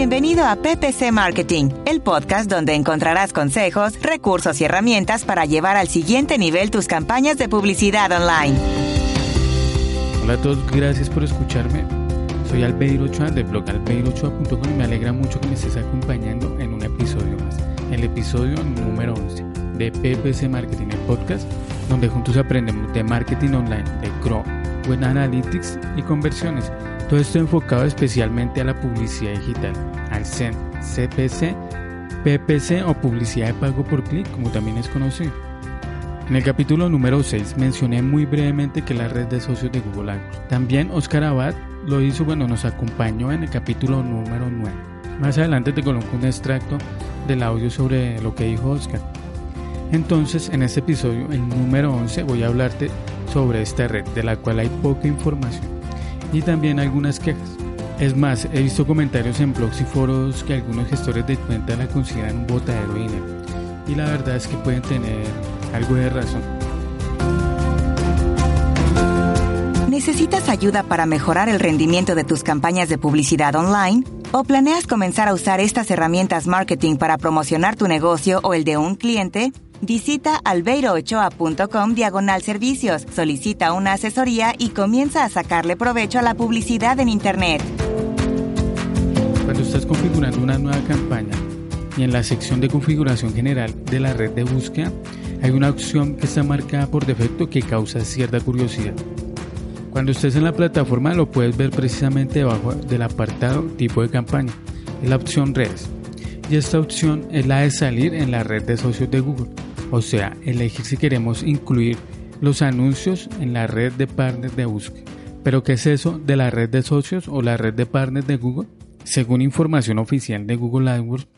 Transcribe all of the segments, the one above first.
Bienvenido a PPC Marketing, el podcast donde encontrarás consejos, recursos y herramientas para llevar al siguiente nivel tus campañas de publicidad online. Hola a todos, gracias por escucharme. Soy Albeiro Ochoa de blog albeirochoa.com y me alegra mucho que me estés acompañando en un episodio más, el episodio número 11 de PPC Marketing, el podcast donde juntos aprendemos de marketing online, de CRO, Web Analytics y conversiones todo esto enfocado especialmente a la publicidad digital, al CEN, CPC, PPC o publicidad de pago por clic, como también es conocido. En el capítulo número 6 mencioné muy brevemente que la red de socios de Google AdWords. También Oscar Abad lo hizo, bueno, nos acompañó en el capítulo número 9. Más adelante te coloco un extracto del audio sobre lo que dijo Oscar. Entonces, en este episodio, el número 11, voy a hablarte sobre esta red, de la cual hay poca información y también algunas quejas. Es más, he visto comentarios en blogs y foros que algunos gestores de cuenta la consideran un botadero de dinero. Y la verdad es que pueden tener algo de razón. ¿Necesitas ayuda para mejorar el rendimiento de tus campañas de publicidad online? ¿O planeas comenzar a usar estas herramientas marketing para promocionar tu negocio o el de un cliente? Visita albeiroochoa.com diagonal servicios, solicita una asesoría y comienza a sacarle provecho a la publicidad en Internet. Cuando estás configurando una nueva campaña y en la sección de configuración general de la red de búsqueda hay una opción que está marcada por defecto que causa cierta curiosidad. Cuando estés en la plataforma lo puedes ver precisamente debajo del apartado tipo de campaña, es la opción redes. Y esta opción es la de salir en la red de socios de Google o sea, elegir si queremos incluir los anuncios en la red de partners de búsqueda. Pero ¿qué es eso de la red de socios o la red de partners de Google? Según información oficial de Google AdWords,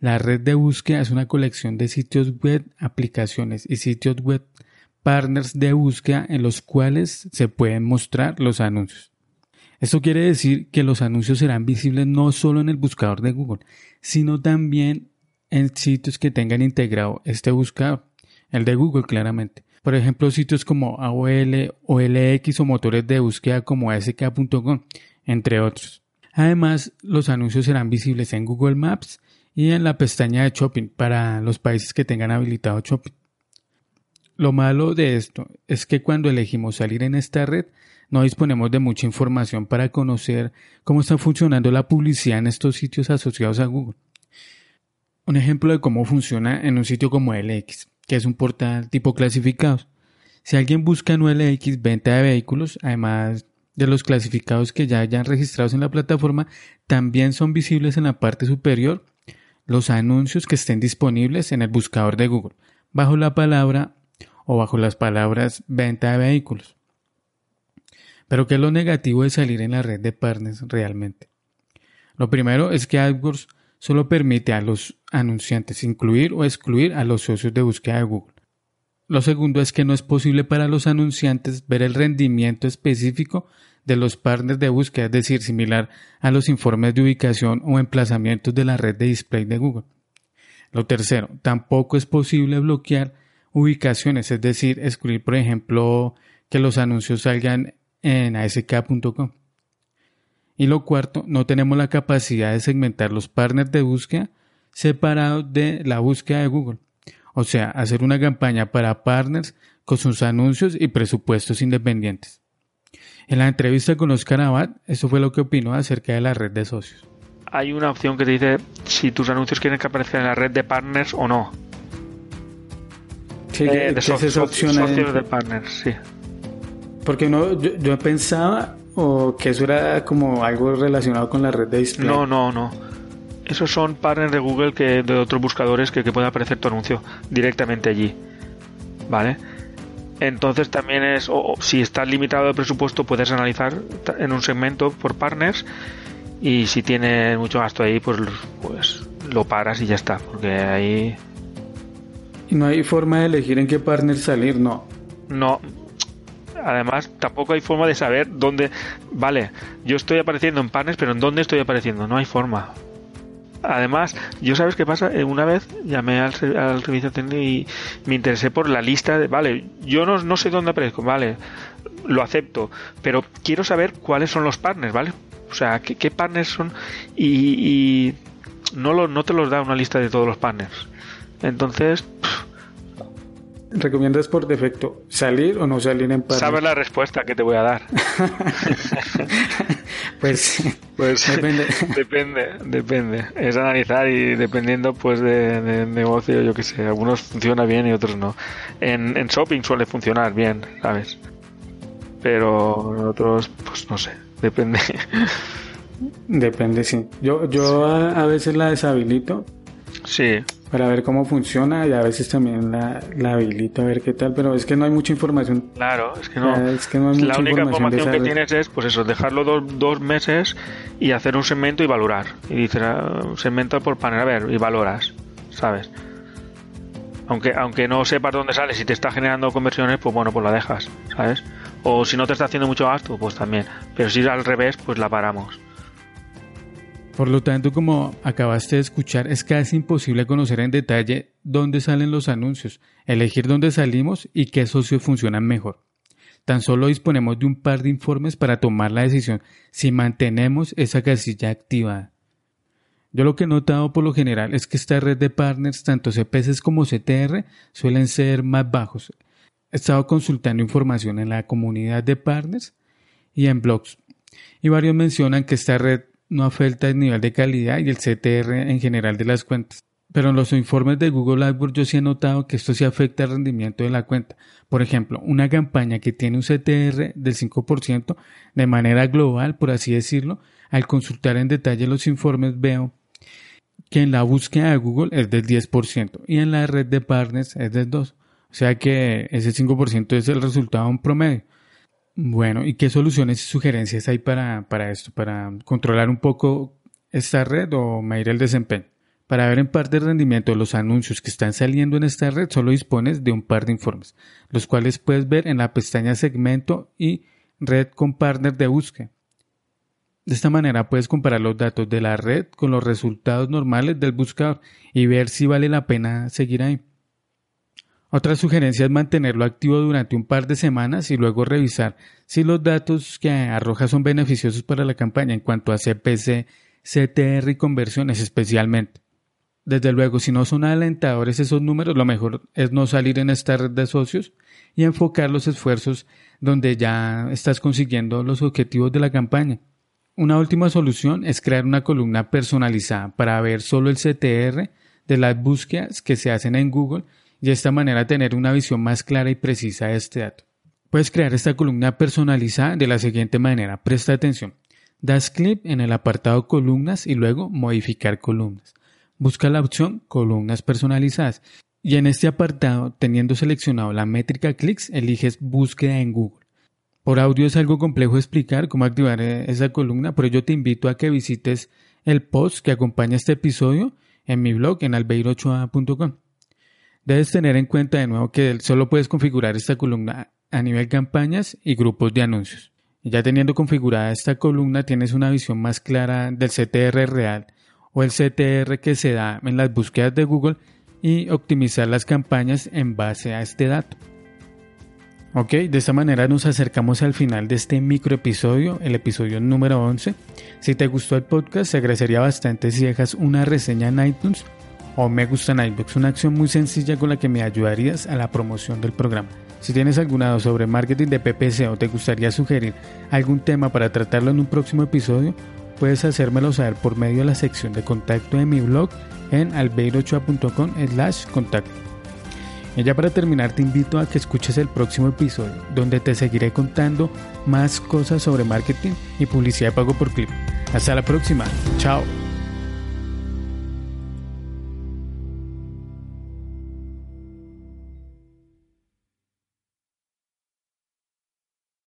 la red de búsqueda es una colección de sitios web, aplicaciones y sitios web partners de búsqueda en los cuales se pueden mostrar los anuncios. Esto quiere decir que los anuncios serán visibles no solo en el buscador de Google, sino también en sitios que tengan integrado este buscador, el de Google claramente. Por ejemplo, sitios como AOL, OLX o motores de búsqueda como sk.com, entre otros. Además, los anuncios serán visibles en Google Maps y en la pestaña de Shopping para los países que tengan habilitado Shopping. Lo malo de esto es que cuando elegimos salir en esta red no disponemos de mucha información para conocer cómo está funcionando la publicidad en estos sitios asociados a Google. Un ejemplo de cómo funciona en un sitio como LX, que es un portal tipo clasificados. Si alguien busca en OLX venta de vehículos, además de los clasificados que ya hayan registrados en la plataforma, también son visibles en la parte superior los anuncios que estén disponibles en el buscador de Google, bajo la palabra o bajo las palabras venta de vehículos. Pero ¿qué es lo negativo de salir en la red de partners realmente? Lo primero es que AdWords solo permite a los anunciantes incluir o excluir a los socios de búsqueda de Google. Lo segundo es que no es posible para los anunciantes ver el rendimiento específico de los partners de búsqueda, es decir, similar a los informes de ubicación o emplazamientos de la red de display de Google. Lo tercero, tampoco es posible bloquear ubicaciones, es decir, excluir, por ejemplo, que los anuncios salgan en ask.com. Y lo cuarto, no tenemos la capacidad de segmentar los partners de búsqueda separados de la búsqueda de Google. O sea, hacer una campaña para partners con sus anuncios y presupuestos independientes. En la entrevista con Oscar Abad, eso fue lo que opinó acerca de la red de socios. Hay una opción que te dice si tus anuncios quieren que aparezcan en la red de partners o no. Sí, eh, de socios, de partners, sí. Porque uno, yo, yo pensaba ¿O que eso era como algo relacionado con la red de display? No, no, no. Esos son partners de Google que de otros buscadores que, que puede aparecer tu anuncio directamente allí. ¿Vale? Entonces también es, o si estás limitado de presupuesto, puedes analizar en un segmento por partners y si tienes mucho gasto ahí, pues, pues lo paras y ya está, porque ahí... Y no hay forma de elegir en qué partner salir, no. No. Además, tampoco hay forma de saber dónde... Vale, yo estoy apareciendo en partners, pero ¿en dónde estoy apareciendo? No hay forma. Además, yo sabes qué pasa, eh, una vez llamé al, servicio técnico y me interesé por la lista de, vale, yo no, no sé dónde aparezco, vale, lo acepto, pero quiero saber cuáles son los partners, ¿vale? O sea, qué, qué partners son y, no, lo, no te los da una lista de todos los partners. Entonces, ¿Recomiendas por defecto salir o no salir en partners? Sabes la respuesta que te voy a dar. pues, pues depende. depende, depende. Es analizar y dependiendo pues de, negocio, yo qué sé, algunos funciona bien y otros no. En, en shopping suele funcionar bien, ¿sabes? Pero en otros, pues no sé, depende. Depende, sí. Yo, yo a veces la deshabilito. Sí para ver cómo funciona y a veces también la, la, habilito a ver qué tal, pero es que no hay mucha información. Claro, es que no. Es que no hay la única información, que tienes es, pues eso, dejarlo dos, dos, meses y hacer un segmento y valorar. Y dices, ah, segmento por panel, a ver, y valoras, ¿sabes? Aunque, aunque no sepas dónde sale, si te está generando conversiones, pues bueno, pues la dejas, ¿sabes? O si no te está haciendo mucho gasto, pues también. Pero si es al revés, pues la paramos. Por lo tanto, como acabaste de escuchar, es casi imposible conocer en detalle dónde salen los anuncios, elegir dónde salimos y qué socios funcionan mejor. Tan solo disponemos de un par de informes para tomar la decisión si mantenemos esa casilla activada. Yo lo que he notado por lo general es que esta red de partners, tanto CPS como CTR, suelen ser más bajos. He estado consultando información en la comunidad de partners y en blogs, y varios mencionan que esta red no afecta el nivel de calidad y el CTR en general de las cuentas. Pero en los informes de Google AdWords yo sí he notado que esto sí afecta el rendimiento de la cuenta. Por ejemplo, una campaña que tiene un CTR del 5% de manera global, por así decirlo, al consultar en detalle los informes veo que en la búsqueda de Google es del 10% y en la red de partners es del 2%. O sea que ese 5% es el resultado de un promedio. Bueno, ¿y qué soluciones y sugerencias hay para, para esto, para controlar un poco esta red o medir el desempeño? Para ver en parte el rendimiento de los anuncios que están saliendo en esta red, solo dispones de un par de informes, los cuales puedes ver en la pestaña Segmento y Red con Partner de búsqueda. De esta manera puedes comparar los datos de la red con los resultados normales del buscador y ver si vale la pena seguir ahí. Otra sugerencia es mantenerlo activo durante un par de semanas y luego revisar si los datos que arroja son beneficiosos para la campaña en cuanto a CPC, CTR y conversiones especialmente. Desde luego, si no son alentadores esos números, lo mejor es no salir en esta red de socios y enfocar los esfuerzos donde ya estás consiguiendo los objetivos de la campaña. Una última solución es crear una columna personalizada para ver solo el CTR de las búsquedas que se hacen en Google y de esta manera tener una visión más clara y precisa de este dato. Puedes crear esta columna personalizada de la siguiente manera. Presta atención. Das clic en el apartado columnas y luego modificar columnas. Busca la opción columnas personalizadas y en este apartado, teniendo seleccionado la métrica clics, eliges búsqueda en Google. Por audio es algo complejo explicar cómo activar eh, esa columna, pero yo te invito a que visites el post que acompaña este episodio en mi blog en albeirochoa.com. Debes tener en cuenta de nuevo que solo puedes configurar esta columna a nivel campañas y grupos de anuncios. ya teniendo configurada esta columna tienes una visión más clara del CTR real o el CTR que se da en las búsquedas de Google y optimizar las campañas en base a este dato. Ok, de esta manera nos acercamos al final de este micro episodio, el episodio número 11. Si te gustó el podcast, se agradecería bastante si dejas una reseña en iTunes o me gusta en una acción muy sencilla con la que me ayudarías a la promoción del programa. Si tienes alguna duda sobre marketing de PPC o te gustaría sugerir algún tema para tratarlo en un próximo episodio, puedes hacérmelo saber por medio de la sección de contacto de mi blog en albeirochoa.com slash contacto. Y ya para terminar te invito a que escuches el próximo episodio, donde te seguiré contando más cosas sobre marketing y publicidad de pago por clip. Hasta la próxima, chao.